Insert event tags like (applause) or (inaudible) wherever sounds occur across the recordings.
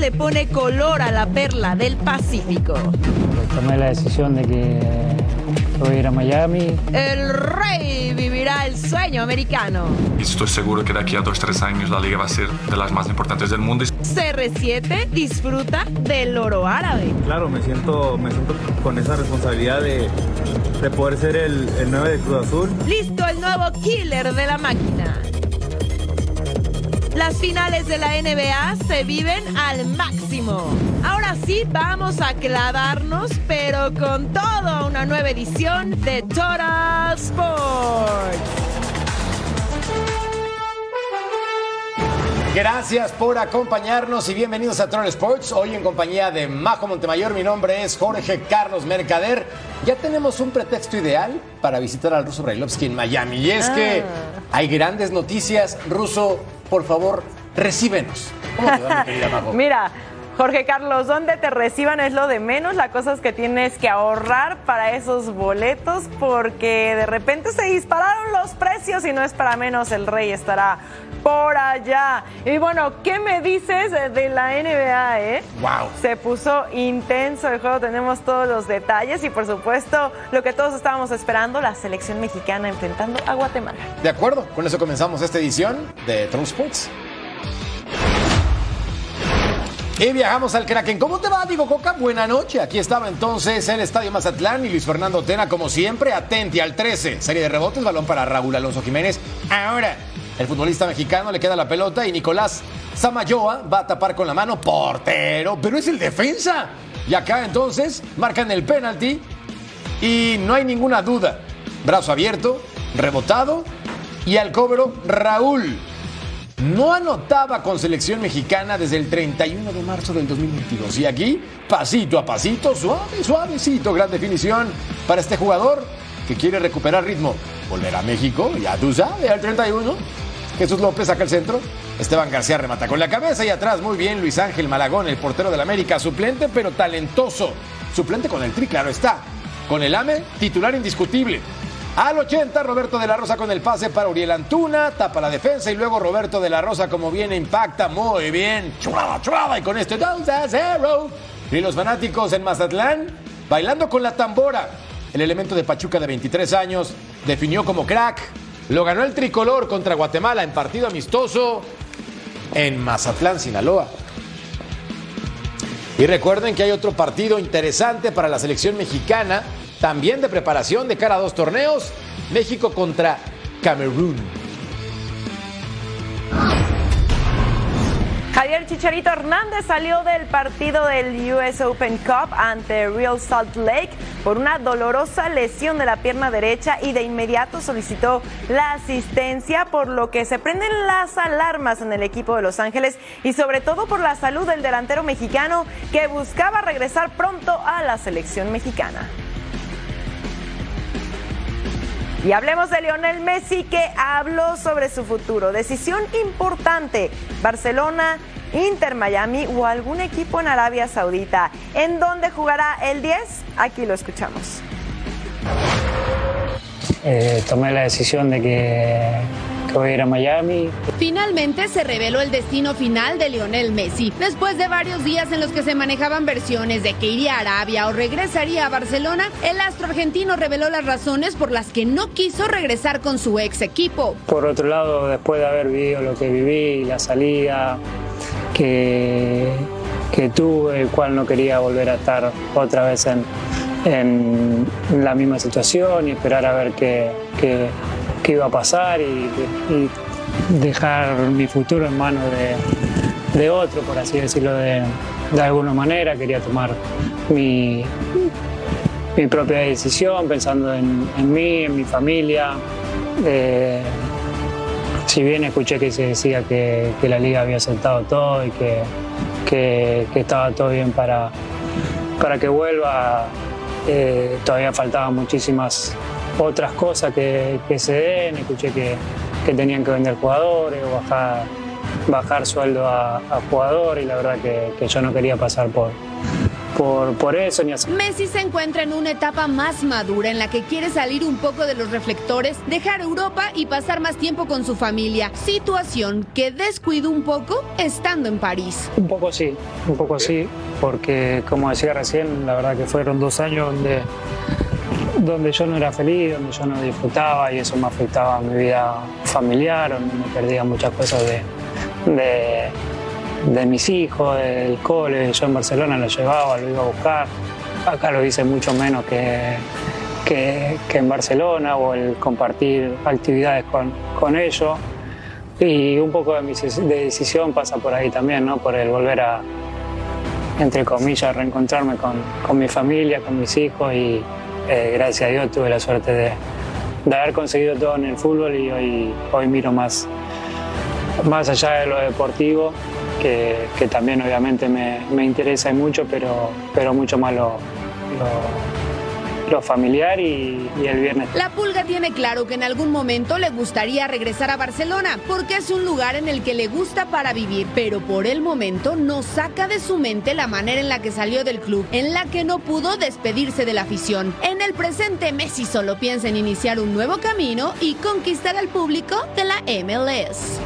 le pone color a la perla del Pacífico. Tomé la decisión de que voy a ir a Miami. El rey vivirá el sueño americano. Y estoy seguro que de aquí a dos tres años la liga va a ser de las más importantes del mundo. CR7 disfruta del oro árabe. Claro, me siento, me siento con esa responsabilidad de, de poder ser el, el 9 de Cruz Azul. Listo el nuevo killer de la máquina. Las finales de la NBA se viven al máximo. Ahora sí, vamos a clavarnos, pero con todo una nueva edición de Total Sports. Gracias por acompañarnos y bienvenidos a Troll Sports. Hoy en compañía de Majo Montemayor, mi nombre es Jorge Carlos Mercader. Ya tenemos un pretexto ideal para visitar al ruso Brailovsky en Miami. Y es que hay grandes noticias. Ruso, por favor, recíbenos. (laughs) Mira, Jorge Carlos, donde te reciban es lo de menos. La cosa es que tienes que ahorrar para esos boletos porque de repente se dispararon los precios y no es para menos. El rey estará por allá. Y bueno, ¿qué me dices de la NBA, eh? Wow. Se puso intenso el juego, tenemos todos los detalles y por supuesto lo que todos estábamos esperando, la selección mexicana enfrentando a Guatemala. De acuerdo, con eso comenzamos esta edición de Troll Sports. Y viajamos al Kraken. ¿Cómo te va, Diego Coca? Buena noche. Aquí estaba entonces el Estadio Mazatlán y Luis Fernando Tena, como siempre, atenti al 13. Serie de rebotes, balón para Raúl Alonso Jiménez. Ahora, el futbolista mexicano le queda la pelota y Nicolás Samayoa va a tapar con la mano. Portero, pero es el defensa. Y acá entonces marcan el penalti y no hay ninguna duda. Brazo abierto, rebotado y al cobro Raúl. No anotaba con selección mexicana desde el 31 de marzo del 2022. Y aquí, pasito a pasito, suave, suavecito, gran definición para este jugador que quiere recuperar ritmo. Volver a México, ya tú sabes, al 31. Jesús López saca el centro. Esteban García remata con la cabeza y atrás muy bien Luis Ángel Malagón, el portero del América, suplente pero talentoso. Suplente con el tri, claro está. Con el AME, titular indiscutible. Al 80, Roberto de la Rosa con el pase para Uriel Antuna, tapa la defensa y luego Roberto de la Rosa como viene impacta muy bien. Chulada, chulada y con este 2 a 0. Y los fanáticos en Mazatlán bailando con la tambora. El elemento de Pachuca de 23 años definió como crack. Lo ganó el tricolor contra Guatemala en partido amistoso en Mazatlán, Sinaloa. Y recuerden que hay otro partido interesante para la selección mexicana, también de preparación de cara a dos torneos, México contra Camerún. Javier Chicharito Hernández salió del partido del US Open Cup ante Real Salt Lake por una dolorosa lesión de la pierna derecha y de inmediato solicitó la asistencia, por lo que se prenden las alarmas en el equipo de Los Ángeles y sobre todo por la salud del delantero mexicano que buscaba regresar pronto a la selección mexicana. Y hablemos de Lionel Messi que habló sobre su futuro. Decisión importante. Barcelona, Inter Miami o algún equipo en Arabia Saudita. ¿En dónde jugará el 10? Aquí lo escuchamos. Eh, tomé la decisión de que, que voy a ir a Miami. Finalmente se reveló el destino final de Lionel Messi. Después de varios días en los que se manejaban versiones de que iría a Arabia o regresaría a Barcelona, el astro argentino reveló las razones por las que no quiso regresar con su ex equipo. Por otro lado, después de haber vivido lo que viví, la salida que, que tuve, el cual no quería volver a estar otra vez en, en la misma situación y esperar a ver qué, qué- iba a pasar y, dejar mi futuro en manos de, otro, por así decirlo de, alguna manera. Quería tomar mi, mi propia decisión pensando en, mí, en mi familia. Eh, si bien escuché que se decía que, la liga había aceptado todo y que, que- que estaba todo bien para, para que vuelva, eh, todavía faltaban muchísimas otras cosas que, que se den. Escuché que, que tenían que vender jugadores o bajar, bajar sueldo a, a jugadores y la verdad que, que yo no quería pasar por, por, por eso. Ni Messi se encuentra en una etapa más madura en la que quiere salir un poco de los reflectores, dejar Europa y pasar más tiempo con su familia. Situación que descuidó un poco estando en París. Un poco sí, un poco sí, porque como decía recién, la verdad que fueron dos años donde donde yo no era feliz, donde yo no disfrutaba y eso me afectaba a mi vida familiar, donde me perdía muchas cosas de, de, mis hijos, del cole. Yo en Barcelona lo llevaba, lo iba a buscar. Acá lo hice mucho menos que, que, en Barcelona o el compartir actividades con, con, ellos. Y un poco de mi decisión pasa por ahí también, ¿no? por el volver a, entre comillas, reencontrarme con, con mi familia, con mis hijos y, eh, gracias a Dios tuve la suerte de, haber conseguido todo en el fútbol y hoy, miro más, más allá de lo deportivo, que, también obviamente me, interesa mucho, pero, pero mucho más lo familiar y, el viernes. La Pulga tiene claro que en algún momento le gustaría regresar a Barcelona porque es un lugar en el que le gusta para vivir, pero por el momento no saca de su mente la manera en la que salió del club, en la que no pudo despedirse de la afición. En el presente, Messi solo piensa en iniciar un nuevo camino y conquistar al público de la MLS.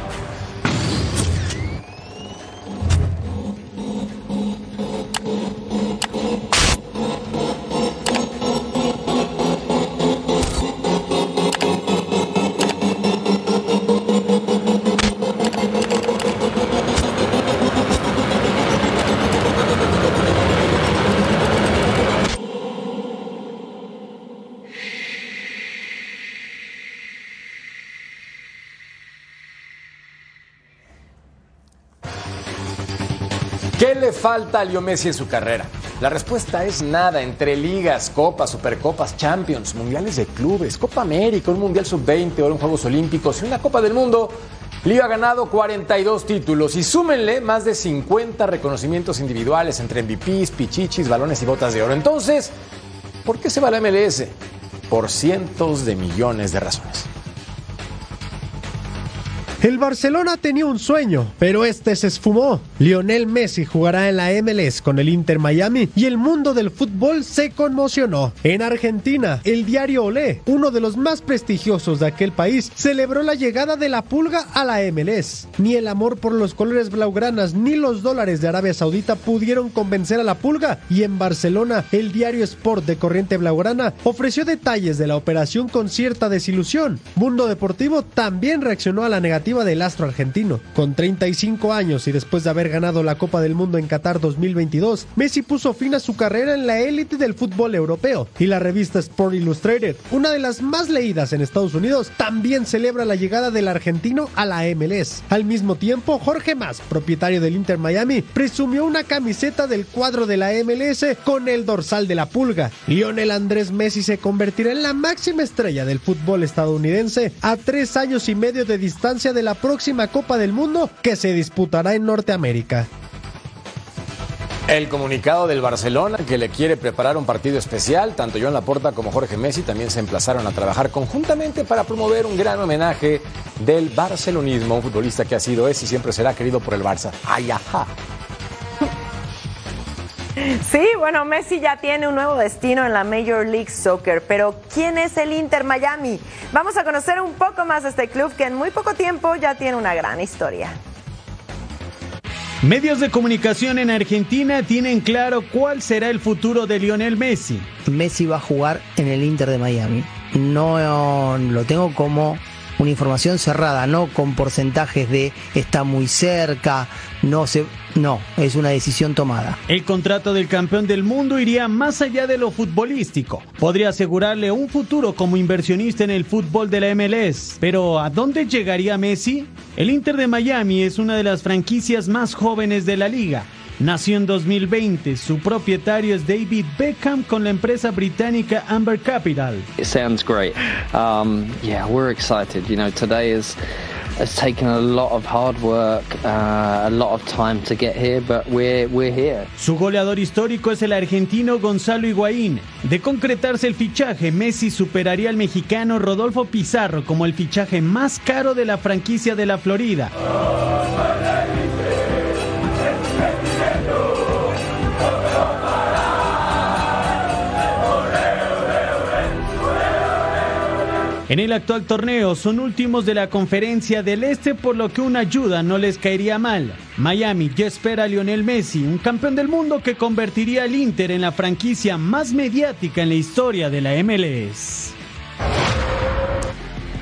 Falta a Leo Messi en su carrera? La respuesta es nada, entre ligas, copas, supercopas, champions, mundiales de clubes, Copa América, un mundial sub-20, o un Juegos Olímpicos y una Copa del Mundo. Leo ha ganado 42 títulos y súmenle más de 50 reconocimientos individuales entre MVPs, pichichis, balones y botas de oro. Entonces, ¿por qué se va la MLS? Por cientos de millones de razones. El Barcelona tenía un sueño, pero este se esfumó. Lionel Messi jugará en la MLS con el Inter Miami y el mundo del fútbol se conmocionó. En Argentina, el diario Olé, uno de los más prestigiosos de aquel país, celebró la llegada de la pulga a la MLS. Ni el amor por los colores blaugranas ni los dólares de Arabia Saudita pudieron convencer a la pulga y en Barcelona, el diario Sport de corriente blaugrana ofreció detalles de la operación con cierta desilusión. Mundo Deportivo también reaccionó a la negativa del astro argentino. Con 35 años y después de haber ganado la Copa del Mundo en Qatar 2022, Messi puso fin a su carrera en la élite del fútbol europeo. Y la revista Sport Illustrated, una de las más leídas en Estados Unidos, también celebra la llegada del argentino a la MLS. Al mismo tiempo, Jorge Mas, propietario del Inter Miami, presumió una camiseta del cuadro de la MLS con el dorsal de la pulga. Lionel Andrés Messi se convertirá en la máxima estrella del fútbol estadounidense a tres años y medio de distancia de la próxima Copa del Mundo que se disputará en Norteamérica. El comunicado del Barcelona que le quiere preparar un partido especial, tanto Joan Laporta como Jorge Messi también se emplazaron a trabajar conjuntamente para promover un gran homenaje del barcelonismo, un futbolista que ha sido, es y siempre será querido por el Barça. ¡Ay, ajá! Sí, bueno, Messi ya tiene un nuevo destino en la Major League Soccer, pero ¿quién es el Inter Miami? Vamos a conocer un poco más de este club que en muy poco tiempo ya tiene una gran historia. Medios de comunicación en Argentina tienen claro cuál será el futuro de Lionel Messi. Messi va a jugar en el Inter de Miami. No lo tengo como una información cerrada, no con porcentajes de está muy cerca, no se no, es una decisión tomada. El contrato del campeón del mundo iría más allá de lo futbolístico. Podría asegurarle un futuro como inversionista en el fútbol de la MLS. Pero ¿a dónde llegaría Messi? El Inter de Miami es una de las franquicias más jóvenes de la liga. Nació en 2020. Su propietario es David Beckham con la empresa británica Amber Capital. It sounds great. Um, yeah, we're excited. You know, today is has taken a lot of hard work, uh, a lot of time to get here, but we're, we're here. Su goleador histórico es el argentino Gonzalo Higuaín. De concretarse el fichaje, Messi superaría al mexicano Rodolfo Pizarro como el fichaje más caro de la franquicia de la Florida. En el actual torneo son últimos de la conferencia del Este por lo que una ayuda no les caería mal. Miami ya espera a Lionel Messi, un campeón del mundo que convertiría al Inter en la franquicia más mediática en la historia de la MLS.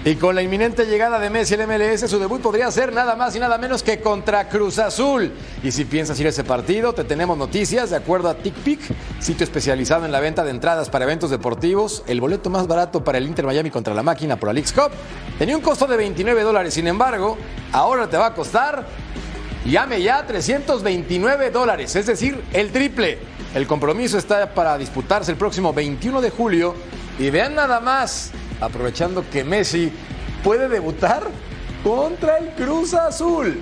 Y con la inminente llegada de Messi al MLS, su debut podría ser nada más y nada menos que contra Cruz Azul. Y si piensas ir a ese partido, te tenemos noticias. De acuerdo a TickPick, sitio especializado en la venta de entradas para eventos deportivos, el boleto más barato para el Inter Miami contra la máquina por la Leagues Cup tenía un costo de 29 dólares. Sin embargo, ahora te va a costar, llame ya, 329 dólares, es decir, el triple. El compromiso está para disputarse el próximo 21 de julio. Y vean nada más, aprovechando que Messi puede debutar contra el Cruz Azul.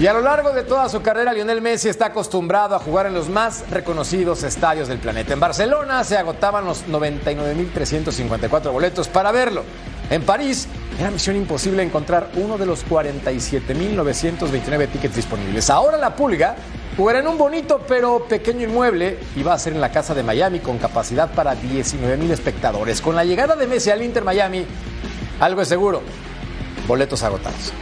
Y a lo largo de toda su carrera, Lionel Messi está acostumbrado a jugar en los más reconocidos estadios del planeta. En Barcelona se agotaban los 99.354 boletos para verlo. En París era misión imposible encontrar uno de los 47.929 tickets disponibles. Ahora la pulga jugará en un bonito pero pequeño inmueble y va a ser en la casa de Miami con capacidad para 19.000 espectadores. Con la llegada de Messi al Inter Miami, algo es seguro, boletos agotados.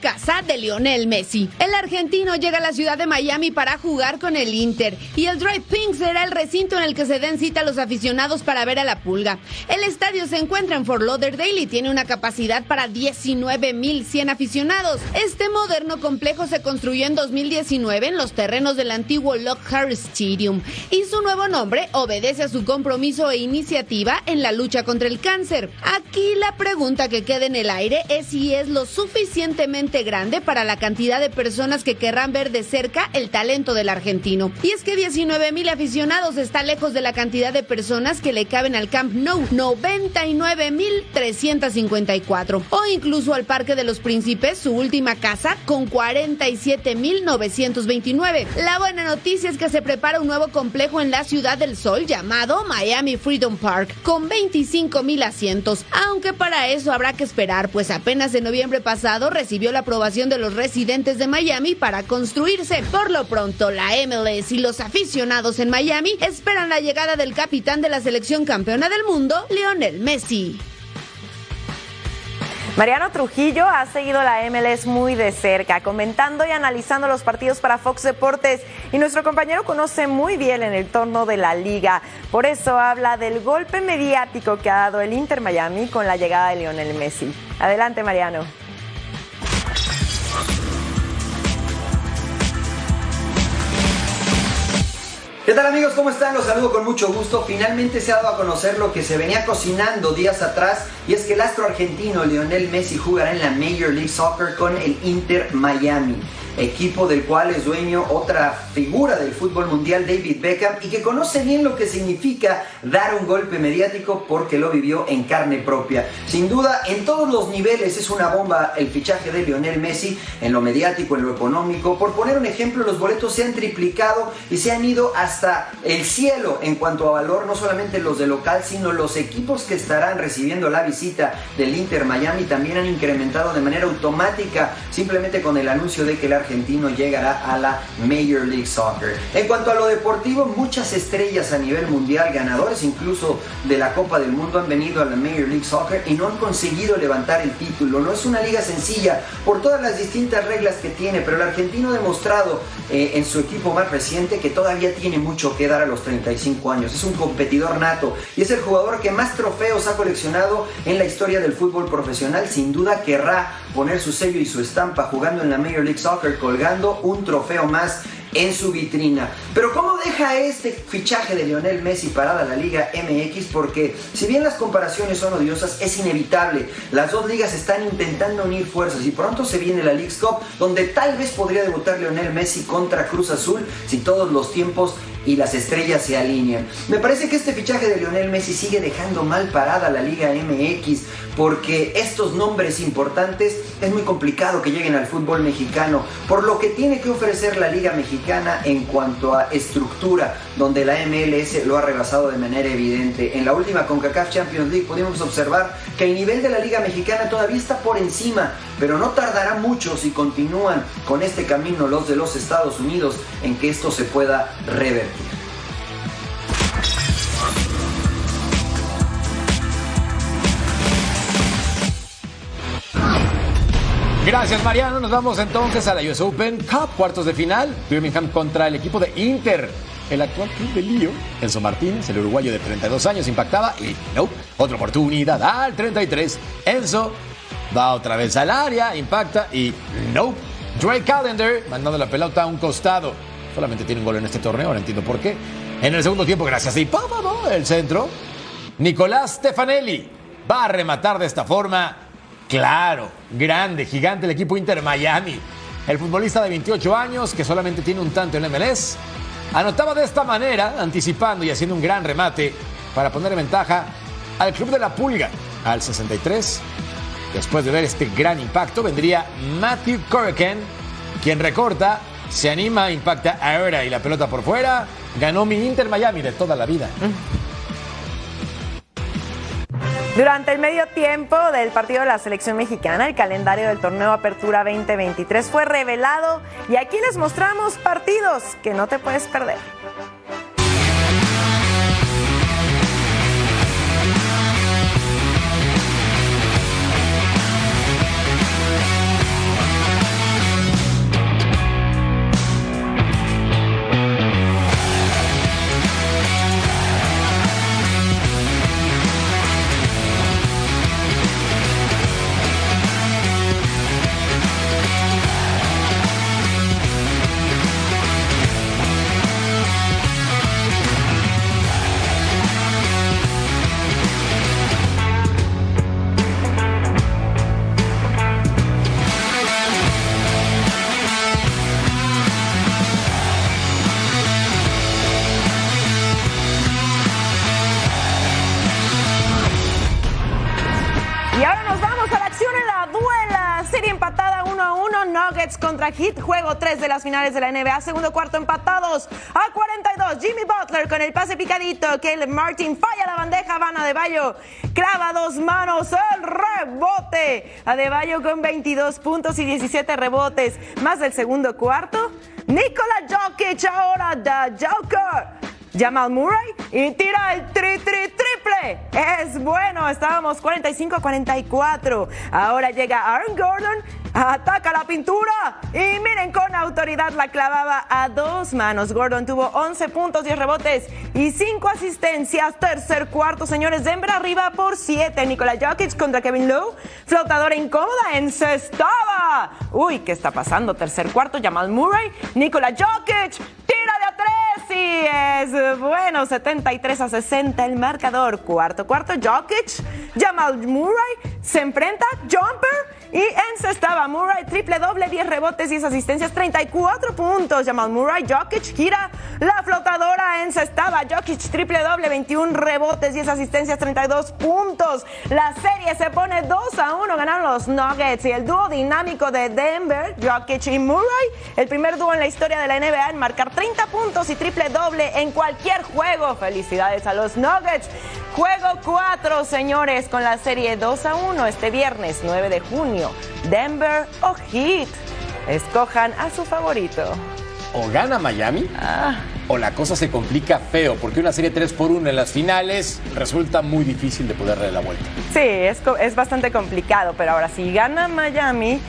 Casa de Lionel Messi. El argentino llega a la ciudad de Miami para jugar con el Inter y el Drive Pink será el recinto en el que se den cita a los aficionados para ver a la pulga. El estadio se encuentra en Fort Lauderdale y tiene una capacidad para 19.100 aficionados. Este moderno complejo se construyó en 2019 en los terrenos del antiguo Lockhart Stadium y su nuevo nombre obedece a su compromiso e iniciativa en la lucha contra el cáncer. Aquí la pregunta que queda en el aire es si es lo suficiente grande para la cantidad de personas que querrán ver de cerca el talento del argentino. Y es que 19 mil aficionados está lejos de la cantidad de personas que le caben al Camp Nou, 99 mil 354. O incluso al Parque de los Príncipes, su última casa, con 47 mil 929. La buena noticia es que se prepara un nuevo complejo en la Ciudad del Sol llamado Miami Freedom Park, con 25 mil asientos. Aunque para eso habrá que esperar, pues apenas en noviembre pasado recibió la aprobación de los residentes de Miami para construirse. Por lo pronto, la MLS y los aficionados en Miami esperan la llegada del capitán de la selección campeona del mundo, Lionel Messi. Mariano Trujillo ha seguido la MLS muy de cerca, comentando y analizando los partidos para Fox Deportes y nuestro compañero conoce muy bien el entorno de la liga. Por eso habla del golpe mediático que ha dado el Inter Miami con la llegada de Lionel Messi. Adelante, Mariano. ¿Qué tal amigos? ¿Cómo están? Los saludo con mucho gusto. Finalmente se ha dado a conocer lo que se venía cocinando días atrás y es que el astro argentino Lionel Messi jugará en la Major League Soccer con el Inter Miami equipo del cual es dueño otra figura del fútbol mundial, David Beckham, y que conoce bien lo que significa dar un golpe mediático porque lo vivió en carne propia. Sin duda, en todos los niveles es una bomba el fichaje de Lionel Messi, en lo mediático, en lo económico. Por poner un ejemplo, los boletos se han triplicado y se han ido hasta el cielo en cuanto a valor, no solamente los de local, sino los equipos que estarán recibiendo la visita del Inter Miami también han incrementado de manera automática, simplemente con el anuncio de que la argentino llegará a la Major League Soccer. En cuanto a lo deportivo, muchas estrellas a nivel mundial, ganadores incluso de la Copa del Mundo, han venido a la Major League Soccer y no han conseguido levantar el título. No es una liga sencilla por todas las distintas reglas que tiene, pero el argentino ha demostrado eh, en su equipo más reciente que todavía tiene mucho que dar a los 35 años. Es un competidor nato y es el jugador que más trofeos ha coleccionado en la historia del fútbol profesional. Sin duda querrá poner su sello y su estampa jugando en la Major League Soccer colgando un trofeo más en su vitrina. Pero ¿cómo deja este fichaje de Lionel Messi parada la Liga MX? Porque si bien las comparaciones son odiosas, es inevitable. Las dos ligas están intentando unir fuerzas y pronto se viene la League Cup, donde tal vez podría debutar Lionel Messi contra Cruz Azul si todos los tiempos y las estrellas se alinean. Me parece que este fichaje de Lionel Messi sigue dejando mal parada la Liga MX porque estos nombres importantes es muy complicado que lleguen al fútbol mexicano por lo que tiene que ofrecer la Liga Mexicana en cuanto a estructura, donde la MLS lo ha rebasado de manera evidente. En la última CONCACAF Champions League pudimos observar que el nivel de la Liga Mexicana todavía está por encima, pero no tardará mucho si continúan con este camino los de los Estados Unidos en que esto se pueda revertir. Gracias, Mariano. Nos vamos entonces a la US Open Cup, cuartos de final. Birmingham contra el equipo de Inter. El actual club de Lío, Enzo Martínez, el uruguayo de 32 años, impactaba y no, otra oportunidad al 33. Enzo va otra vez al área, impacta y no. Drake Callender mandando la pelota a un costado. Solamente tiene un gol en este torneo, ahora entiendo por qué. En el segundo tiempo, gracias a Ipámamo, el centro. Nicolás Stefanelli va a rematar de esta forma. Claro, grande, gigante el equipo Inter Miami. El futbolista de 28 años, que solamente tiene un tanto en MLS, anotaba de esta manera, anticipando y haciendo un gran remate para poner en ventaja al club de la Pulga al 63. Después de ver este gran impacto, vendría Matthew Corrigan, quien recorta, se anima, impacta ahora y la pelota por fuera. Ganó mi Inter Miami de toda la vida. Durante el medio tiempo del partido de la selección mexicana, el calendario del torneo Apertura 2023 fue revelado y aquí les mostramos partidos que no te puedes perder. Contra Heat. Juego 3 de las finales de la NBA. Segundo cuarto empatados a 42. Jimmy Butler con el pase picadito. Caleb Martin falla la bandeja. Van de Bayo clava dos manos. El rebote. Adebayo con 22 puntos y 17 rebotes. Más del segundo cuarto. Nikola Jokic ahora da Joker. Jamal Murray y tira el tri, tri, triple. Es bueno, estábamos 45-44. Ahora llega Aaron Gordon, ataca la pintura y miren con autoridad la clavaba a dos manos. Gordon tuvo 11 puntos, 10 rebotes y 5 asistencias. Tercer cuarto, señores, Denver arriba por 7. Nikola Jokic contra Kevin Lowe. Flotadora incómoda, encestaba. Uy, ¿qué está pasando? Tercer cuarto, Jamal Murray. Nikola Jokic tira de a tres. Sí, es bueno, 73 a 60 el marcador. Cuarto, cuarto, Jokic, Jamal Murray se enfrenta, jumper y encestaba Murray, triple doble, 10 rebotes, 10 asistencias, 34 puntos. Jamal Murray, Jokic gira la flotadora, encestaba Jokic, triple doble, 21 rebotes, 10 asistencias, 32 puntos. La serie se pone 2 a 1, ganaron los Nuggets y el dúo dinámico de Denver, Jokic y Murray, el primer dúo en la historia de la NBA en marcar 30 puntos y triple doble en cualquier juego. Felicidades a los Nuggets. Juego 4, señores, con la serie 2 a 1 este viernes 9 de junio. Denver o Heat. Escojan a su favorito. O gana Miami o la cosa se complica feo porque una serie 3 por 1 en las finales resulta muy difícil de poder darle la vuelta. Sí, es, es bastante complicado, pero ahora si gana Miami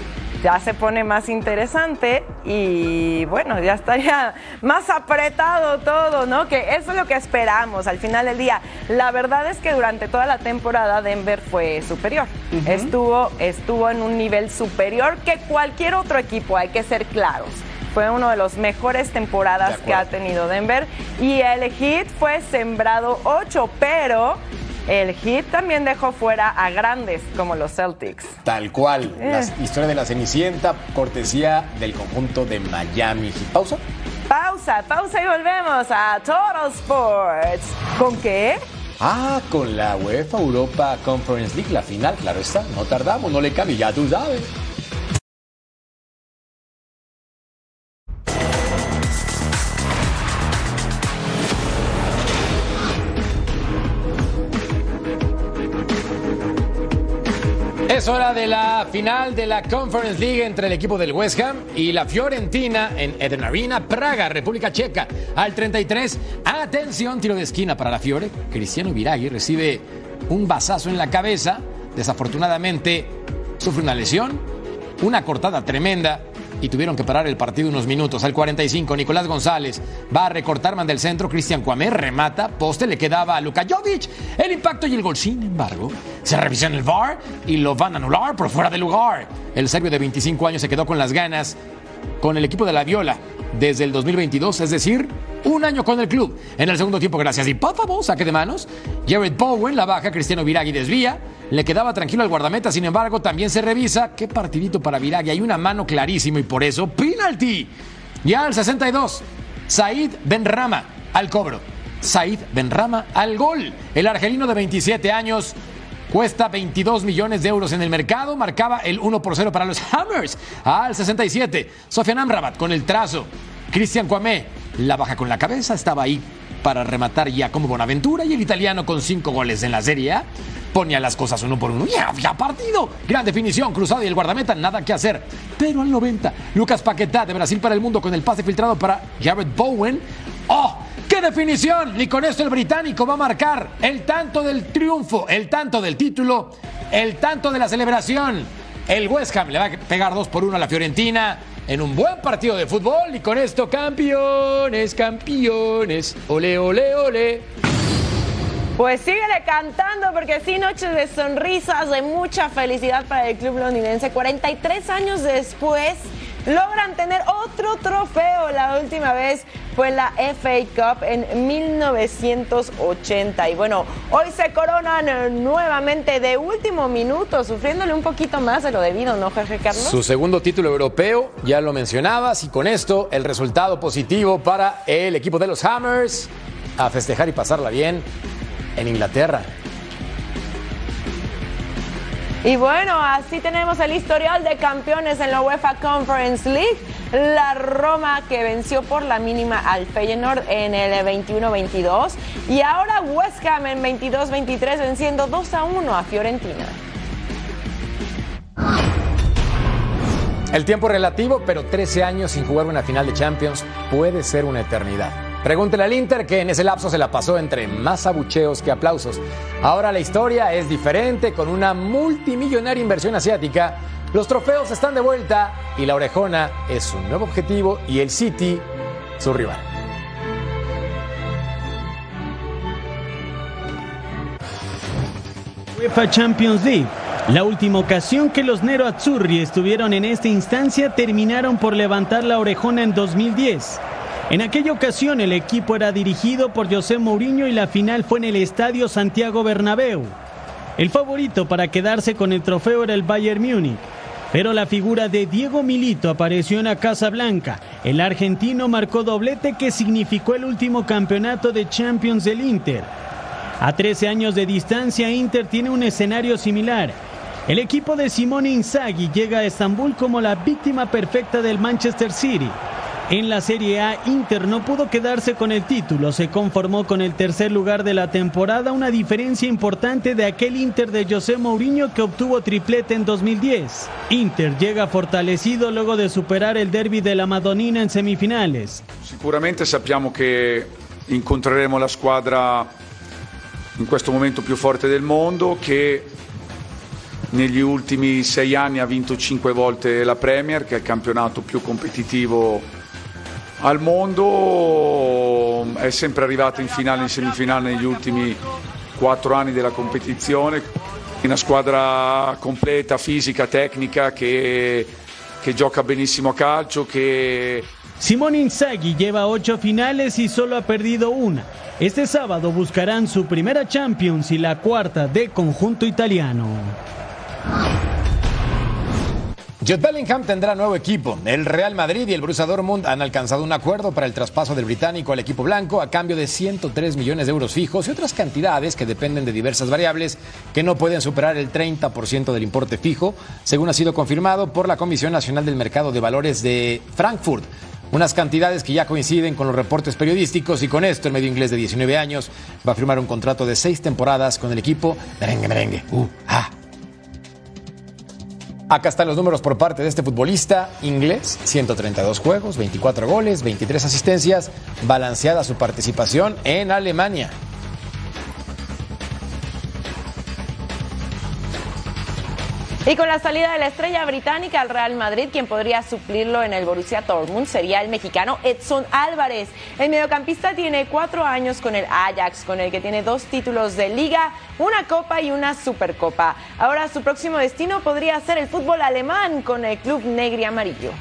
ya se pone más interesante y bueno, ya estaría (laughs) más apretado todo, ¿no? Que eso es lo que esperamos al final del día. La verdad es que durante toda la temporada Denver fue superior. estuvo, estuvo en un nivel superior que cualquier otro equipo, hay que ser claros. Fue uno de los mejores temporadas que ha tenido Denver y el Heat fue sembrado 8, pero el Heat también dejó fuera a grandes como los Celtics. Tal cual. Eh. La historia de la Cenicienta, cortesía del conjunto de Miami. Pausa. Pausa, pausa y volvemos a Total Sports. ¿Con qué? Ah, con la UEFA Europa Conference League, la final, claro está. No tardamos, no le cambie, ya tú sabes. Es hora de la final de la Conference League entre el equipo del West Ham y la Fiorentina en Eden Arena, Praga, República Checa. Al 33, atención, tiro de esquina para la Fiore. Cristiano Viragui recibe un bazazo en la cabeza. Desafortunadamente sufre una lesión una cortada tremenda y tuvieron que parar el partido unos minutos. Al 45, Nicolás González va a recortar man del centro. Cristian Cuamé remata. Poste le quedaba a Luka Jovic. El impacto y el gol. Sin embargo, se revisó en el VAR y lo van a anular por fuera de lugar. El serbio de 25 años se quedó con las ganas con el equipo de la Viola desde el 2022, es decir, un año con el club. En el segundo tiempo, gracias y por favor, saque de manos. Jared Bowen la baja, Cristiano Viragui desvía. Le quedaba tranquilo al guardameta, sin embargo, también se revisa. Qué partidito para Viragui. Hay una mano clarísimo y por eso, penalti. Ya al 62, Said Benrama al cobro. Said Benrama al gol. El argelino de 27 años Cuesta 22 millones de euros en el mercado. Marcaba el 1 por 0 para los Hammers. Al 67, Sofian Amrabat con el trazo. Cristian Cuamé la baja con la cabeza. Estaba ahí para rematar ya como Bonaventura. Y el italiano con 5 goles en la Serie. Ponía las cosas uno por uno. ¡Ya, ya partido! Gran definición, cruzado y el guardameta, nada que hacer. Pero al 90, Lucas Paquetá de Brasil para el mundo con el pase filtrado para Jared Bowen. ¡Oh! ¡Qué definición! Y con esto el británico va a marcar el tanto del triunfo, el tanto del título, el tanto de la celebración. El West Ham le va a pegar 2 por 1 a la Fiorentina en un buen partido de fútbol y con esto campeones, campeones. Ole, ole, ole. Pues síguele cantando porque sí, noches de sonrisas, de mucha felicidad para el club londinense. 43 años después logran tener otro trofeo. La última vez fue la FA Cup en 1980. Y bueno, hoy se coronan nuevamente de último minuto, sufriéndole un poquito más de lo debido, ¿no, Jorge Carlos? Su segundo título europeo, ya lo mencionabas, y con esto el resultado positivo para el equipo de los Hammers a festejar y pasarla bien en Inglaterra. Y bueno, así tenemos el historial de campeones en la UEFA Conference League. La Roma que venció por la mínima al Feyenoord en el 21-22 y ahora West Ham en 22-23 venciendo 2 a 1 a Fiorentina. El tiempo relativo, pero 13 años sin jugar una final de Champions puede ser una eternidad. Pregúntele al Inter que en ese lapso se la pasó entre más abucheos que aplausos. Ahora la historia es diferente con una multimillonaria inversión asiática. Los trofeos están de vuelta y la orejona es su nuevo objetivo y el City su rival. UEFA Champions League. La última ocasión que los Nero Azzurri estuvieron en esta instancia terminaron por levantar la orejona en 2010. En aquella ocasión el equipo era dirigido por José Mourinho y la final fue en el Estadio Santiago Bernabéu. El favorito para quedarse con el trofeo era el Bayern Múnich, pero la figura de Diego Milito apareció en la Casa Blanca. El argentino marcó doblete que significó el último campeonato de Champions del Inter. A 13 años de distancia, Inter tiene un escenario similar. El equipo de Simone Inzaghi llega a Estambul como la víctima perfecta del Manchester City. En la Serie A, Inter no pudo quedarse con el título, se conformó con el tercer lugar de la temporada, una diferencia importante de aquel Inter de José Mourinho que obtuvo triplete en 2010. Inter llega fortalecido luego de superar el derby de la Madonina en semifinales. Sicuramente sappiamo che incontreremo la squadra in questo momento più forte del mondo che negli ultimi sei anni ha vinto cinque volte la Premier, che è il campionato più competitivo al mondo, è sempre arrivato in finale in semifinale negli ultimi quattro anni della competizione, una squadra completa, fisica, tecnica, che, che gioca benissimo a calcio, che Simone Inzaghi lleva ocho finales y solo ha perdido una. Este sábado buscarán su primera Champions y la cuarta de conjunto italiano. Jude Bellingham tendrá nuevo equipo. El Real Madrid y el Borussia Dortmund han alcanzado un acuerdo para el traspaso del británico al equipo blanco a cambio de 103 millones de euros fijos y otras cantidades que dependen de diversas variables que no pueden superar el 30% del importe fijo, según ha sido confirmado por la Comisión Nacional del Mercado de Valores de Frankfurt. Unas cantidades que ya coinciden con los reportes periodísticos y con esto el medio inglés de 19 años va a firmar un contrato de seis temporadas con el equipo merengue merengue. Uh, ah. Acá están los números por parte de este futbolista inglés. 132 juegos, 24 goles, 23 asistencias. Balanceada su participación en Alemania. Y con la salida de la estrella británica al Real Madrid, quien podría suplirlo en el Borussia Dortmund sería el mexicano Edson Álvarez. El mediocampista tiene cuatro años con el Ajax, con el que tiene dos títulos de liga, una copa y una supercopa. Ahora su próximo destino podría ser el fútbol alemán con el club negri amarillo.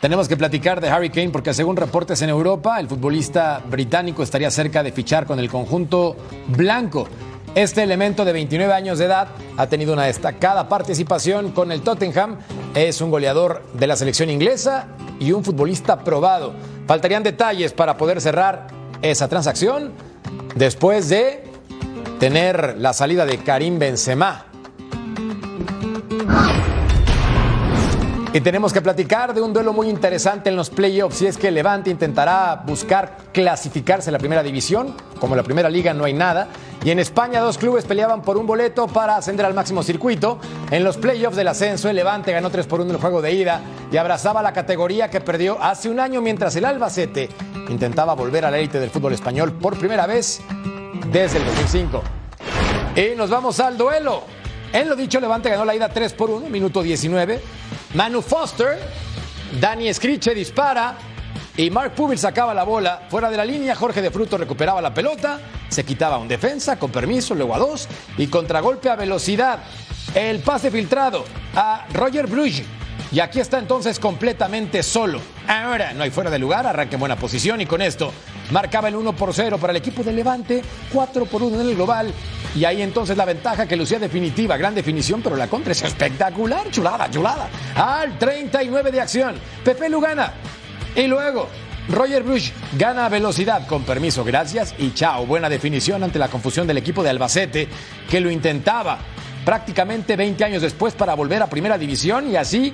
Tenemos que platicar de Harry Kane porque según reportes en Europa, el futbolista británico estaría cerca de fichar con el conjunto blanco. Este elemento de 29 años de edad ha tenido una destacada participación con el Tottenham. Es un goleador de la selección inglesa y un futbolista probado. Faltarían detalles para poder cerrar esa transacción después de tener la salida de Karim Benzema. Y tenemos que platicar de un duelo muy interesante en los playoffs. Si es que Levante intentará buscar clasificarse en la primera división, como la primera liga no hay nada. Y en España dos clubes peleaban por un boleto para ascender al máximo circuito. En los playoffs del ascenso, el Levante ganó 3 por 1 el juego de ida y abrazaba la categoría que perdió hace un año mientras el Albacete intentaba volver a la élite del fútbol español por primera vez desde el 2005. Y nos vamos al duelo. En lo dicho, Levante ganó la ida 3 por 1, minuto 19. Manu Foster, Dani Escriche dispara y Mark Pubil sacaba la bola fuera de la línea. Jorge de Fruto recuperaba la pelota, se quitaba un defensa con permiso, luego a dos y contragolpe a velocidad. El pase filtrado a Roger Bruges. Y aquí está entonces completamente solo. Ahora no hay fuera de lugar, arranca en buena posición y con esto marcaba el 1 por 0 para el equipo de Levante, 4 por 1 en el global. Y ahí entonces la ventaja que lucía definitiva, gran definición, pero la contra es espectacular, chulada, chulada. Al 39 de acción, Pepe Lugana. Y luego Roger Bruch gana velocidad con permiso, gracias y chao. Buena definición ante la confusión del equipo de Albacete que lo intentaba prácticamente 20 años después para volver a primera división y así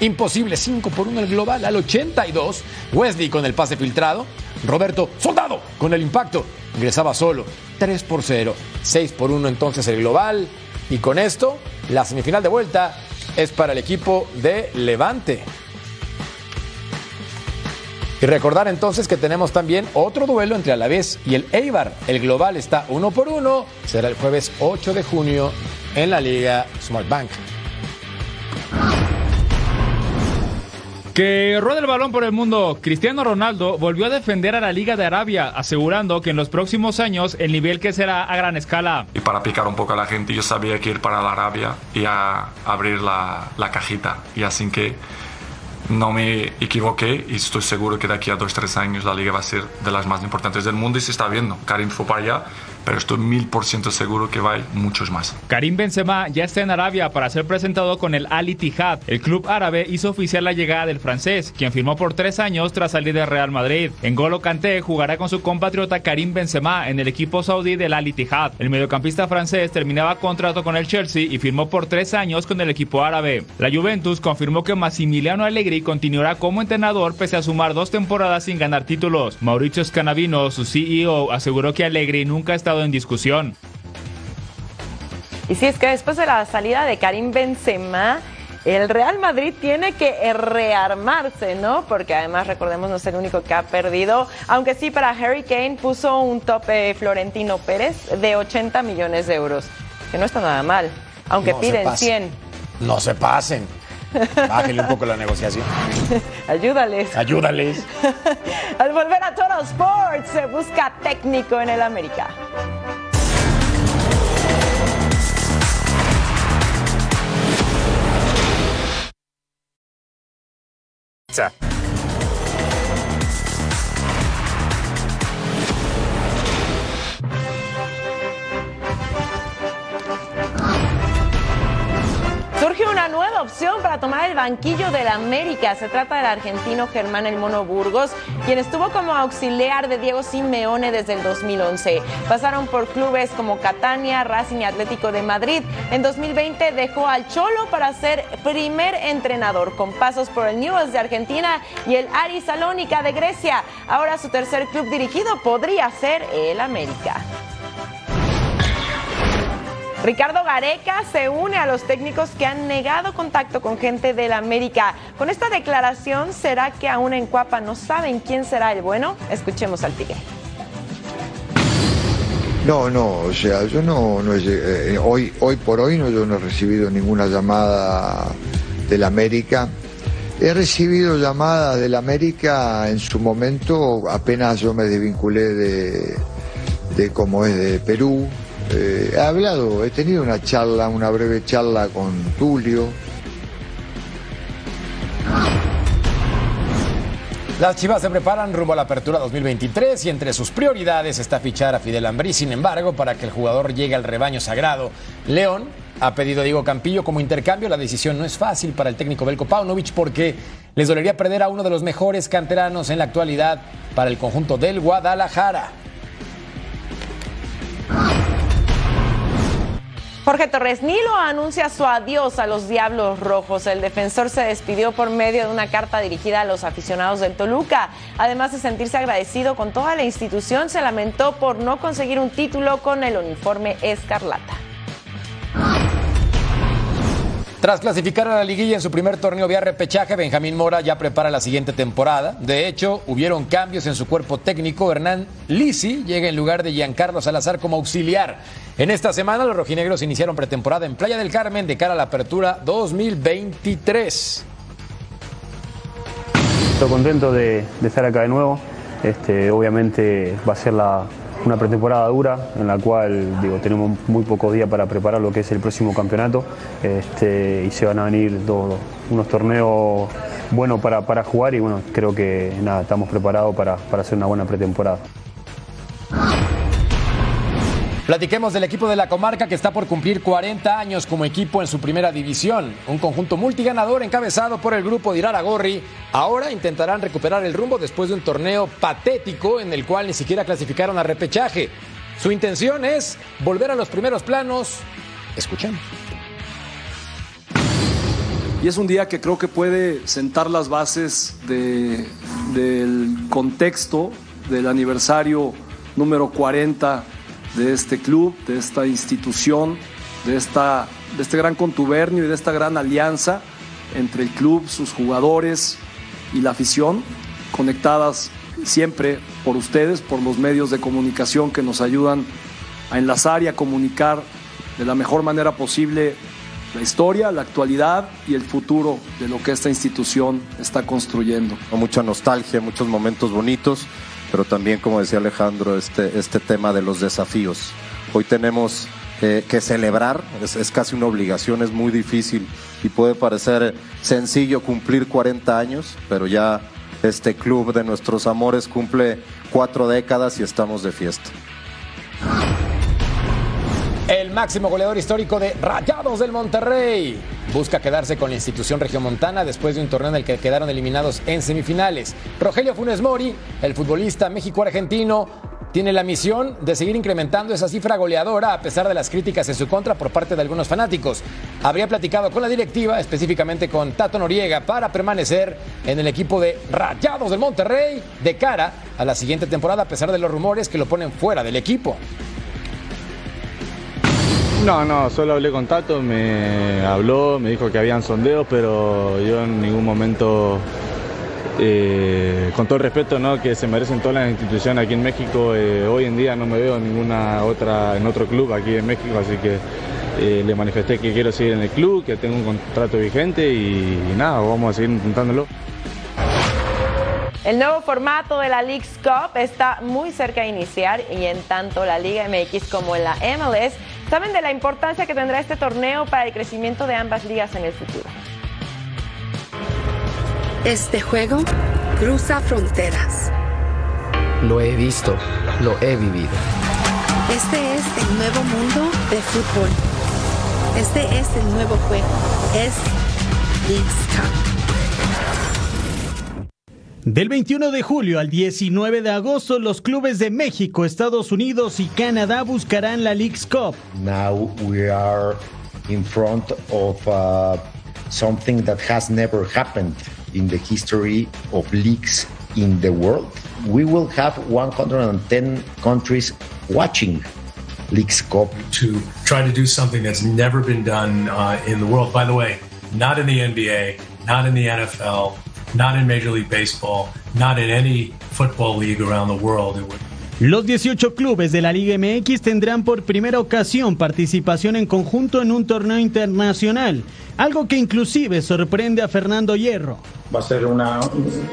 imposible 5 por 1 el global al 82. Wesley con el pase filtrado. Roberto Soldado con el impacto. Ingresaba solo 3 por 0. 6 por 1 entonces el global. Y con esto la semifinal de vuelta es para el equipo de Levante. Y recordar entonces que tenemos también otro duelo entre Alavés y el Eibar. El global está uno por uno. Será el jueves 8 de junio en la Liga Smart Bank. Que rueda el balón por el mundo, Cristiano Ronaldo volvió a defender a la Liga de Arabia, asegurando que en los próximos años el nivel que será a gran escala. Y para picar un poco a la gente, yo sabía que ir para la Arabia y a abrir la, la cajita. Y así que no me equivoqué y estoy seguro que de aquí a dos, tres años la liga va a ser de las más importantes del mundo y se está viendo. Karim fue para allá, pero estoy mil por ciento seguro que va a ir muchos más. Karim Benzema ya está en Arabia para ser presentado con el Al Ittihad. El club árabe hizo oficial la llegada del francés, quien firmó por tres años tras salir del Real Madrid. En Golo Kanté jugará con su compatriota Karim Benzema en el equipo saudí del Al Ittihad. El mediocampista francés terminaba contrato con el Chelsea y firmó por tres años con el equipo árabe. La Juventus confirmó que Massimiliano Allegri continuará como entrenador pese a sumar dos temporadas sin ganar títulos. Mauricio Scanavino, su CEO, aseguró que Allegri nunca ha estado en discusión. Y si es que después de la salida de Karim Benzema, el Real Madrid tiene que rearmarse, ¿no? Porque además, recordemos, no es el único que ha perdido. Aunque sí, para Harry Kane puso un tope Florentino Pérez de 80 millones de euros, que no está nada mal, aunque No piden pasen. 100. No se pasen. Bájenle un poco la negociación. (laughs) Ayúdales. Ayúdales. (laughs) Al volver a Total Sports, se busca técnico en el América. Surge una nueva opción para tomar el banquillo del América. Se trata del argentino Germán El Mono Burgos, quien estuvo como auxiliar de Diego Simeone desde el 2011. Pasaron por clubes como Catania, Racing y Atlético de Madrid. En 2020 dejó al Cholo para ser primer entrenador, con pasos por el Newell's de Argentina y el Ari Salónica de Grecia. Ahora su tercer club dirigido podría ser el América. Ricardo Gareca se une a los técnicos que han negado contacto con gente del América. Con esta declaración, ¿será que aún en Cuapa no saben quién será el bueno? Escuchemos al Tigre. No, no, o sea, yo no, no eh, hoy, hoy por hoy no, yo no he recibido ninguna llamada del América. He recibido llamadas del América en su momento, apenas yo me desvinculé de, de cómo es de Perú. Eh, he hablado, he tenido una charla, una breve charla con Tulio. Las Chivas se preparan rumbo a la apertura 2023 y entre sus prioridades está fichar a Fidel Ambrí. Sin embargo, para que el jugador llegue al rebaño sagrado, León ha pedido a Diego Campillo como intercambio. La decisión no es fácil para el técnico Belko Paunovic porque les dolería perder a uno de los mejores canteranos en la actualidad para el conjunto del Guadalajara. Jorge Torres Nilo anuncia su adiós a los Diablos Rojos. El defensor se despidió por medio de una carta dirigida a los aficionados del Toluca. Además de sentirse agradecido con toda la institución, se lamentó por no conseguir un título con el uniforme escarlata. Tras clasificar a la liguilla en su primer torneo vía repechaje, Benjamín Mora ya prepara la siguiente temporada. De hecho, hubieron cambios en su cuerpo técnico. Hernán Lisi llega en lugar de Giancarlo Salazar como auxiliar. En esta semana, los rojinegros iniciaron pretemporada en Playa del Carmen de cara a la apertura 2023. Estoy contento de, de estar acá de nuevo. Este, obviamente va a ser la- una pretemporada dura en la cual digo, tenemos muy pocos días para preparar lo que es el próximo campeonato este, y se van a venir dos- unos torneos buenos para, para jugar y bueno, creo que nada, estamos preparados para, para hacer una buena pretemporada. Platiquemos del equipo de la comarca que está por cumplir 40 años como equipo en su primera división. Un conjunto multiganador encabezado por el grupo de Irara Gorri. Ahora intentarán recuperar el rumbo después de un torneo patético en el cual ni siquiera clasificaron a repechaje. Su intención es volver a los primeros planos. Escuchemos. Y es un día que creo que puede sentar las bases de- del contexto del aniversario número 40 de este club, de esta institución, de, esta, de este gran contubernio y de esta gran alianza entre el club, sus jugadores y la afición, conectadas siempre por ustedes, por los medios de comunicación que nos ayudan a enlazar y a comunicar de la mejor manera posible la historia, la actualidad y el futuro de lo que esta institución está construyendo. mucha nostalgia, muchos momentos bonitos, pero también, como decía Alejandro, este, este tema de los desafíos. Hoy tenemos eh, que celebrar, es, es casi una obligación, es muy difícil y puede parecer sencillo cumplir 40 años, pero ya este club de nuestros amores cumple cuatro décadas y estamos de fiesta. El máximo goleador histórico de Rayados del Monterrey busca quedarse con la institución regiomontana después de un torneo en el que quedaron eliminados en semifinales. Rogelio Funes Mori, el futbolista México-argentino, tiene la misión de seguir incrementando esa cifra goleadora a pesar de las críticas en su contra por parte de algunos fanáticos. Habría platicado con la directiva, específicamente con Tato Noriega, para permanecer en el equipo de Rayados del Monterrey de cara a la siguiente temporada a pesar de los rumores que lo ponen fuera del equipo. No, no, solo hablé con Tato, me habló, me dijo que habían sondeos, pero yo en ningún momento, eh, con todo el respeto ¿no? que se merecen todas las instituciones aquí en México, eh, hoy en día no me veo en ninguna otra, en otro club aquí en México, así que eh, le manifesté que quiero seguir en el club, que tengo un contrato vigente y, y nada, vamos a seguir intentándolo. El nuevo formato de la League's Cup está muy cerca de iniciar y en tanto la Liga MX como en la MLS saben de la importancia que tendrá este torneo para el crecimiento de ambas ligas en el futuro. Este juego cruza fronteras. Lo he visto, lo he vivido. Este es el nuevo mundo de fútbol. Este es el nuevo juego. Es League's Cup. Del 21 de julio al 19 de agosto, los clubes de México, Estados Unidos y Canadá buscarán la League's Cup. Now we are in front of uh, something that has never happened in the history of leagues in the world. We will have 110 countries watching League's Cup. to try to do something that's never been done uh, in the world. By the way, not in the NBA, not in the NFL, not in Major League Baseball, not in any football league around the world. Los 18 clubes de la Liga MX tendrán por primera ocasión participación en conjunto en un torneo internacional, algo que inclusive sorprende a Fernando Hierro. Va a ser una,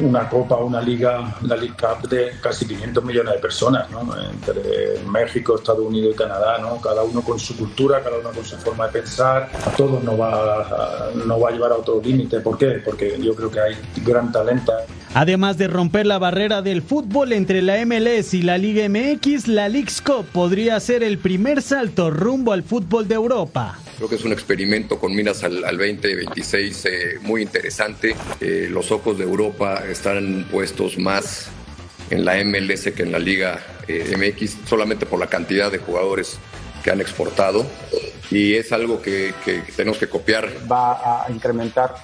una copa, una liga, la League Cup de casi 500 millones de personas, ¿no? entre México, Estados Unidos y Canadá, ¿no? cada uno con su cultura, cada uno con su forma de pensar. A todos nos va, a, nos va a llevar a otro límite. ¿Por qué? Porque yo creo que hay gran talento. Además de romper la barrera del fútbol entre la MLS y la Liga MX, la Leagues Cup podría ser el primer salto rumbo al fútbol de Europa. Creo que es un experimento con miras al, al 2026 eh, muy interesante. Eh, los ojos de Europa están puestos más en la MLS que en la Liga eh, MX, solamente por la cantidad de jugadores que han exportado. Y es algo que, que tenemos que copiar. Va a incrementar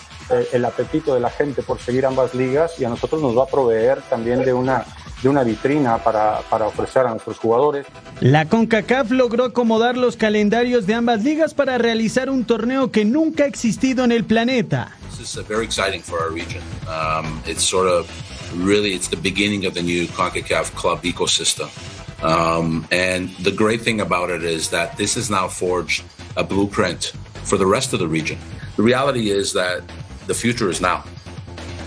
el apetito de la gente por seguir ambas ligas y a nosotros nos va a proveer también de una de una vitrina para, para, ofrecer a nuestros jugadores. La CONCACAF logró acomodar los calendarios de ambas ligas para realizar un torneo que nunca ha existido en el planeta. This is very exciting for our region. Um, it's sort of really it's the beginning of the new CONCACAF club ecosystem. Um, and the great thing about it is that this has now forged a blueprint for the rest of the region. The reality is that the future is now.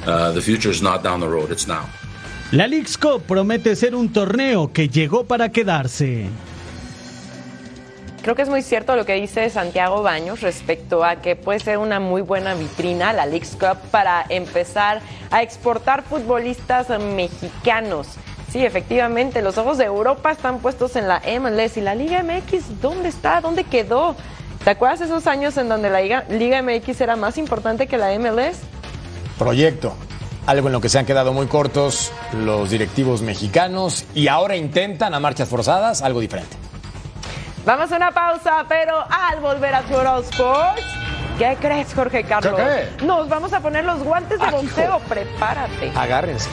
Uh, the future is not down the road, it's now. La Leagues Cup promete ser un torneo que llegó para quedarse. Creo que es muy cierto lo que dice Santiago Baños respecto a que puede ser una muy buena vitrina la Leagues Cup para empezar a exportar futbolistas mexicanos. Sí, efectivamente, los ojos de Europa están puestos en la MLS y la Liga MX, ¿dónde está? ¿Dónde quedó? ¿Te acuerdas esos años en donde la Liga, Liga MX era más importante que la MLS? Proyecto, algo en lo que se han quedado muy cortos los directivos mexicanos y ahora intentan a marchas forzadas algo diferente. Vamos a una pausa, pero al volver a Total Sports, ¿qué crees, Jorge Carlos? ¿Qué, Nos vamos a poner los guantes de boxeo, prepárate. Agárrense.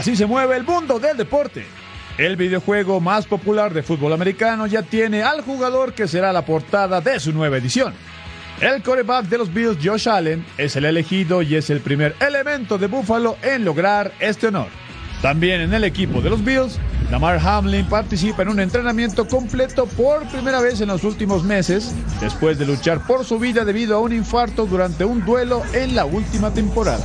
Así se mueve el mundo del deporte. El videojuego más popular de fútbol americano ya tiene al jugador que será la portada de su nueva edición. El coreback de los Bills, Josh Allen, es el elegido y es el primer elemento de Buffalo en lograr este honor. También en el equipo de los Bills, Lamar Hamlin participa en un entrenamiento completo por primera vez en los últimos meses, después de luchar por su vida debido a un infarto durante un duelo en la última temporada.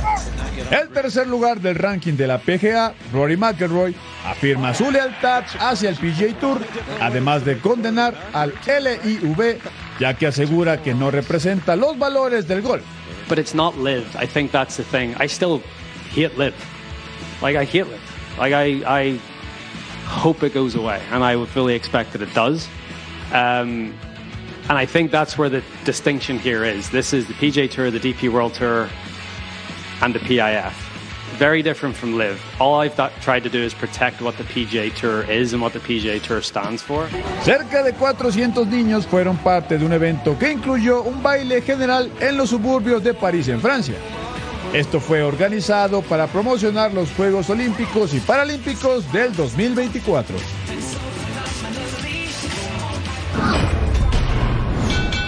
El tercer lugar del ranking de la PGA, Rory McIlroy, afirma su lealtad hacia el PGA Tour, además de condenar al LIV, ya que asegura que no representa los valores del golf. But it's not live. I think that's the thing. I still hate live. Like I hate live. Like I, I hope it goes away, and I would fully expect that it does. Um, and I think that's where the distinction here is. This is the PJ Tour, the DP World Tour, and the PIF. Very different from Live. All I've tried to do is protect what the PJ Tour is and what the PJ Tour stands for. Cerca de 400 niños fueron parte de un evento que incluyó un baile general en los suburbios de París, en Francia. Esto fue organizado para promocionar los Juegos Olímpicos y Paralímpicos del 2024.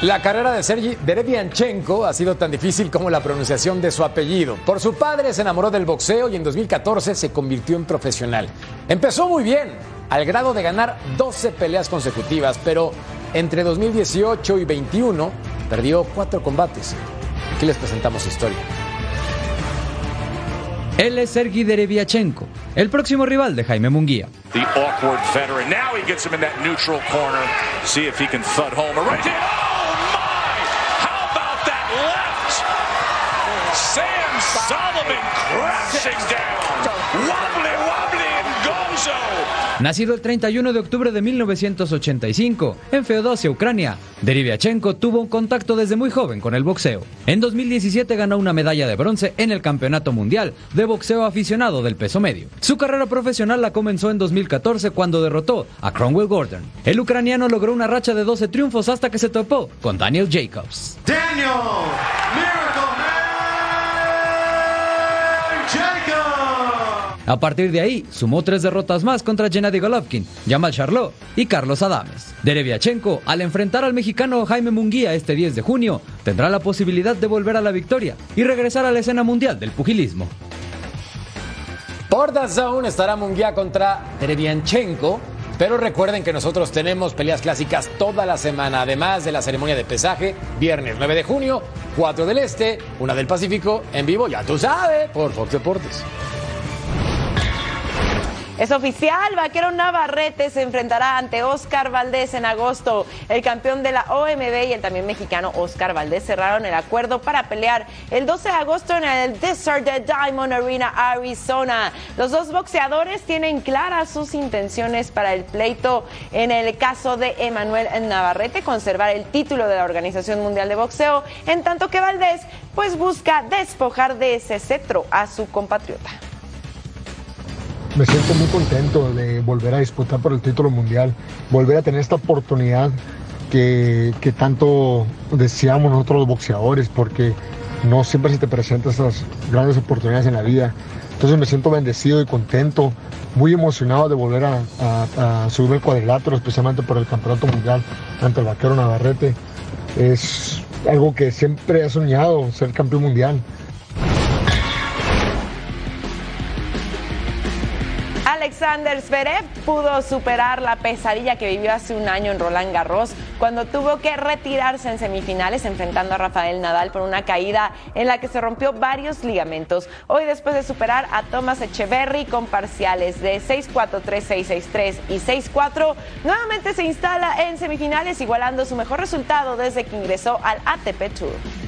La carrera de Sergi Derevianchenko ha sido tan difícil como la pronunciación de su apellido. Por su padre se enamoró del boxeo y en 2014 se convirtió en profesional. Empezó muy bien, al grado de ganar 12 peleas consecutivas, pero entre 2018 y 21 perdió cuatro combates. Aquí les presentamos su historia. Él es Sergi Dereviachenko, el próximo rival de Jaime Munguía. The awkward veteran. Now he gets him in that neutral corner. See if he can thud home a right Nacido el 31 de octubre de 1985 en Feodosia, Ucrania, Dereviachenko tuvo un contacto desde muy joven con el boxeo. En 2017 ganó una medalla de bronce en el Campeonato Mundial de Boxeo Aficionado del Peso Medio. Su carrera profesional la comenzó en 2014 cuando derrotó a Cromwell Gordon. El ucraniano logró una racha de 12 triunfos hasta que se topó con Daniel Jacobs. Daniel A partir de ahí, sumó tres derrotas más contra Gennady Golovkin, Jamal Charlot y Carlos Adames. Dereviachenko, al enfrentar al mexicano Jaime Munguía este 10 de junio, tendrá la posibilidad de volver a la victoria y regresar a la escena mundial del pugilismo. Por Zone estará Munguía contra Derevianchenko. Pero recuerden que nosotros tenemos peleas clásicas toda la semana, además de la ceremonia de pesaje, viernes 9 de junio, 4 del Este, una del Pacífico, en vivo, ya tú sabes, por Fox Deportes. Es oficial, Vaquero Navarrete se enfrentará ante Oscar Valdés en agosto. El campeón de la OMB y el también mexicano Oscar Valdés cerraron el acuerdo para pelear el 12 de agosto en el Desert de Diamond Arena, Arizona. Los dos boxeadores tienen claras sus intenciones para el pleito en el caso de Emanuel Navarrete, conservar el título de la Organización Mundial de Boxeo, en tanto que Valdés pues busca despojar de ese cetro a su compatriota. Me siento muy contento de volver a disputar por el título mundial, volver a tener esta oportunidad que, que tanto deseamos nosotros los boxeadores, porque no siempre se te presentan estas grandes oportunidades en la vida. Entonces me siento bendecido y contento, muy emocionado de volver a, a, a subir el cuadrilátero, especialmente por el campeonato mundial ante el vaquero Navarrete. Es algo que siempre he soñado, ser campeón mundial. Alexander Zverev pudo superar la pesadilla que vivió hace un año en Roland Garros cuando tuvo que retirarse en semifinales enfrentando a Rafael Nadal por una caída en la que se rompió varios ligamentos. Hoy después de superar a Thomas Echeverry con parciales de 6-4, 3-6, 6-3 y 6-4, nuevamente se instala en semifinales igualando su mejor resultado desde que ingresó al ATP Tour.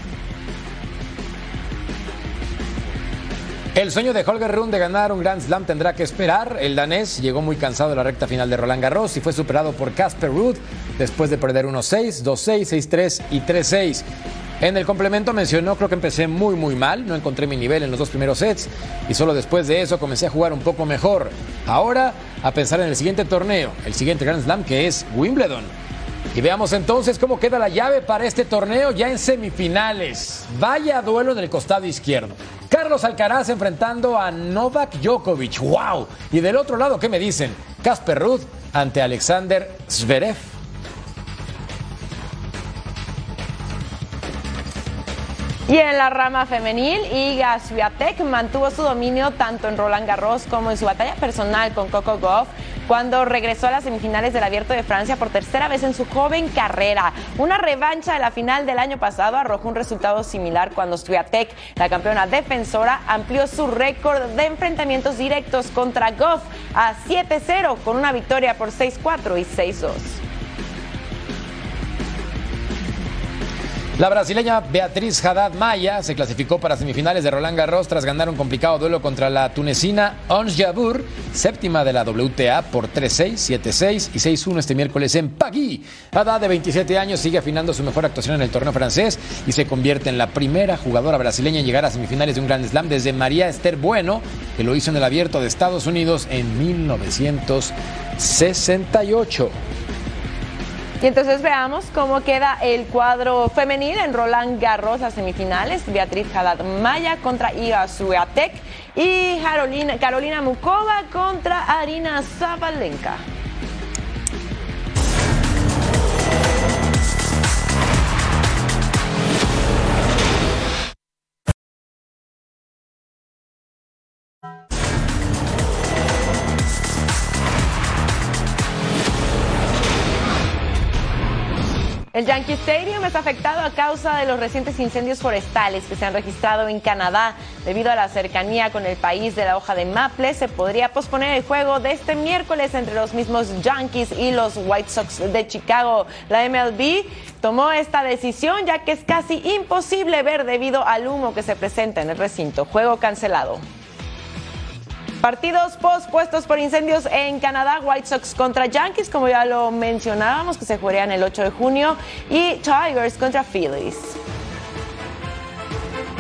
El sueño de Holger Rune de ganar un Grand Slam tendrá que esperar. El danés llegó muy cansado de la recta final de Roland Garros y fue superado por Casper Ruud después de perder 1-6, 2-6, 6-3 y 3-6. En el complemento mencionó, creo que empecé muy muy mal, no encontré mi nivel en los dos primeros sets y solo después de eso comencé a jugar un poco mejor. Ahora a pensar en el siguiente torneo, el siguiente Grand Slam que es Wimbledon. Y veamos entonces cómo queda la llave para este torneo ya en semifinales. Vaya duelo en el costado izquierdo. Carlos Alcaraz enfrentando a Novak Djokovic. ¡Wow! Y del otro lado, ¿qué me dicen? Casper Ruud ante Alexander Zverev. Y en la rama femenil, Iga Swiatek mantuvo su dominio tanto en Roland Garros como en su batalla personal con Coco Gauff cuando regresó a las semifinales del Abierto de Francia por tercera vez en su joven carrera. Una revancha de la final del año pasado arrojó un resultado similar cuando Swiatek, la campeona defensora, amplió su récord de enfrentamientos directos contra Goff a 7-0 con una victoria por 6-4 y 6-2. La brasileña Beatriz Haddad Maya se clasificó para semifinales de Roland Garros tras ganar un complicado duelo contra la tunecina Ons Jabeur, séptima de la WTA por 3-6, 7-6 y 6-1 este miércoles en Pagui. Haddad, de 27 años, sigue afinando su mejor actuación en el torneo francés y se convierte en la primera jugadora brasileña en llegar a semifinales de un Grand Slam desde María Esther Bueno, que lo hizo en el Abierto de Estados Unidos en 1968. Y entonces veamos cómo queda el cuadro femenil en Roland Garros, semifinales. Beatriz Haddad Maya contra Iga Swiatek y Carolina, Carolina Mukova contra Arina Zabalenka. El Yankee Stadium está afectado a causa de los recientes incendios forestales que se han registrado en Canadá. Debido a la cercanía con el país de la hoja de maple, se podría posponer el juego de este miércoles entre los mismos Yankees y los White Sox de Chicago. La MLB tomó esta decisión ya que es casi imposible ver debido al humo que se presenta en el recinto. Juego cancelado. Partidos pospuestos por incendios en Canadá, White Sox contra Yankees, como ya lo mencionábamos, que se jugarían el 8 de junio, y Tigers contra Phillies.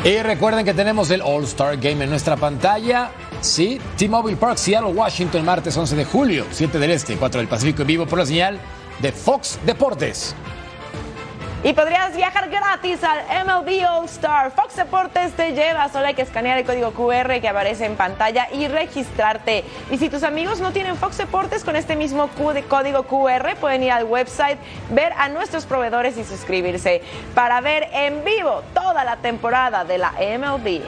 Y recuerden que tenemos el All-Star Game en nuestra pantalla. Sí, T-Mobile Park, Seattle, Washington, martes 11 de julio, 7 del Este, 4 del Pacífico en vivo por la señal de Fox Deportes. Y podrías viajar gratis al MLB All Star. Fox Deportes te lleva, solo hay que escanear el código QR que aparece en pantalla y registrarte. Y si tus amigos no tienen Fox Deportes con este mismo código QR, pueden ir al website, ver a nuestros proveedores y suscribirse para ver en vivo toda la temporada de la MLB.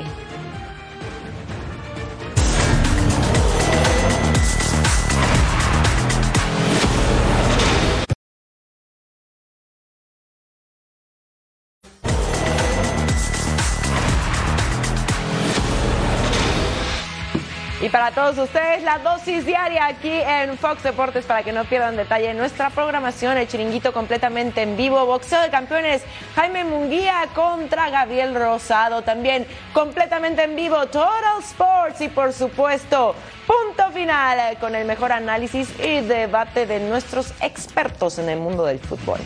Para todos ustedes, la dosis diaria aquí en Fox Deportes para que no pierdan detalle. En nuestra programación, el chiringuito completamente en vivo, boxeo de campeones, Jaime Munguía contra Gabriel Rosado, también completamente en vivo, Total Sports y por supuesto, punto final con el mejor análisis y debate de nuestros expertos en el mundo del fútbol.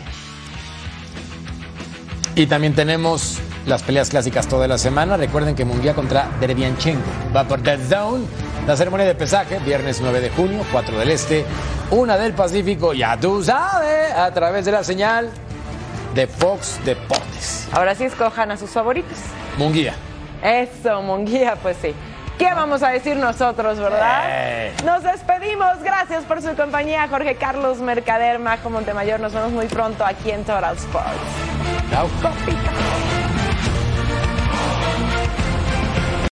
Y también tenemos las peleas clásicas toda la semana. Recuerden que Munguía contra Derevianchenko va por Dead Zone. La ceremonia de pesaje, viernes 9 de junio, 4 del Este, 1 del Pacífico, ya tú sabes, a través de la señal de Fox Deportes. Ahora sí escojan a sus favoritos. Munguía. Eso, Munguía, pues sí. ¿Qué vamos a decir nosotros, verdad? Eh. Nos despedimos. Gracias por su compañía, Jorge Carlos Mercader, Majo Montemayor. Nos vemos muy pronto aquí en Total Sports. Chao.